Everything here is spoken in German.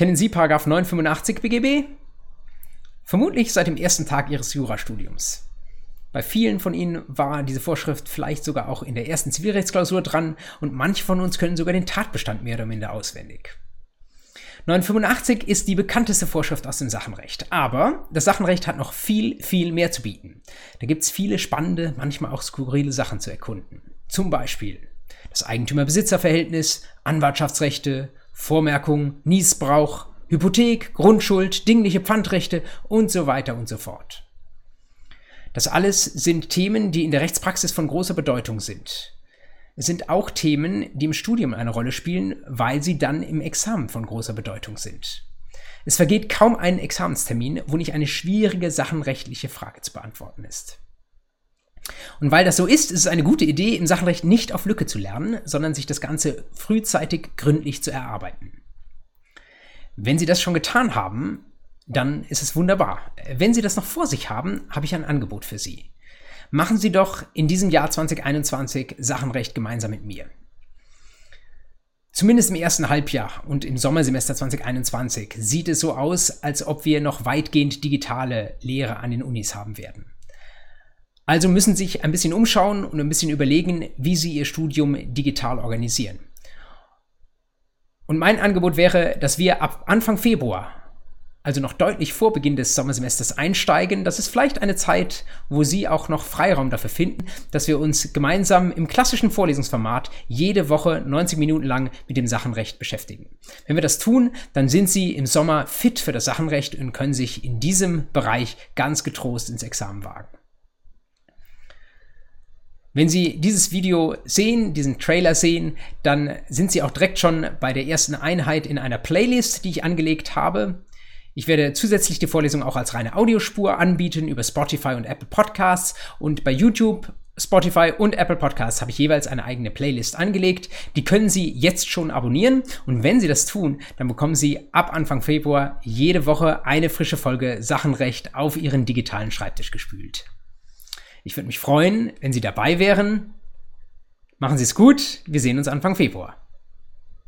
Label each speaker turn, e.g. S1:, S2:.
S1: Kennen Sie Paragraph 985 BGB? Vermutlich seit dem ersten Tag Ihres Jurastudiums. Bei vielen von Ihnen war diese Vorschrift vielleicht sogar auch in der ersten Zivilrechtsklausur dran und manche von uns können sogar den Tatbestand mehr oder minder auswendig. 985 ist die bekannteste Vorschrift aus dem Sachenrecht. Aber das Sachenrecht hat noch viel, viel mehr zu bieten. Da gibt es viele spannende, manchmal auch skurrile Sachen zu erkunden. Zum Beispiel das Eigentümer-Besitzer-Verhältnis, Anwartschaftsrechte, Vormerkung, Niesbrauch, Hypothek, Grundschuld, dingliche Pfandrechte und so weiter und so fort. Das alles sind Themen, die in der Rechtspraxis von großer Bedeutung sind. Es sind auch Themen, die im Studium eine Rolle spielen, weil sie dann im Examen von großer Bedeutung sind. Es vergeht kaum ein Examenstermin, wo nicht eine schwierige sachenrechtliche Frage zu beantworten ist. Und weil das so ist, ist es eine gute Idee, im Sachenrecht nicht auf Lücke zu lernen, sondern sich das Ganze frühzeitig gründlich zu erarbeiten. Wenn Sie das schon getan haben, dann ist es wunderbar. Wenn Sie das noch vor sich haben, habe ich ein Angebot für Sie. Machen Sie doch in diesem Jahr 2021 Sachenrecht gemeinsam mit mir. Zumindest im ersten Halbjahr und im Sommersemester 2021 sieht es so aus, als ob wir noch weitgehend digitale Lehre an den Unis haben werden. Also müssen sich ein bisschen umschauen und ein bisschen überlegen, wie Sie Ihr Studium digital organisieren. Und mein Angebot wäre, dass wir ab Anfang Februar also noch deutlich vor Beginn des Sommersemesters einsteigen. Das ist vielleicht eine Zeit, wo Sie auch noch Freiraum dafür finden, dass wir uns gemeinsam im klassischen Vorlesungsformat jede Woche 90 Minuten lang mit dem Sachenrecht beschäftigen. Wenn wir das tun, dann sind Sie im Sommer fit für das Sachenrecht und können sich in diesem Bereich ganz getrost ins Examen wagen. Wenn Sie dieses Video sehen, diesen Trailer sehen, dann sind Sie auch direkt schon bei der ersten Einheit in einer Playlist, die ich angelegt habe. Ich werde zusätzlich die Vorlesung auch als reine Audiospur anbieten über Spotify und Apple Podcasts und bei YouTube, Spotify und Apple Podcasts habe ich jeweils eine eigene Playlist angelegt. Die können Sie jetzt schon abonnieren und wenn Sie das tun, dann bekommen Sie ab Anfang Februar jede Woche eine frische Folge Sachenrecht auf Ihren digitalen Schreibtisch gespült. Ich würde mich freuen, wenn Sie dabei wären. Machen Sie es gut, wir sehen uns Anfang Februar.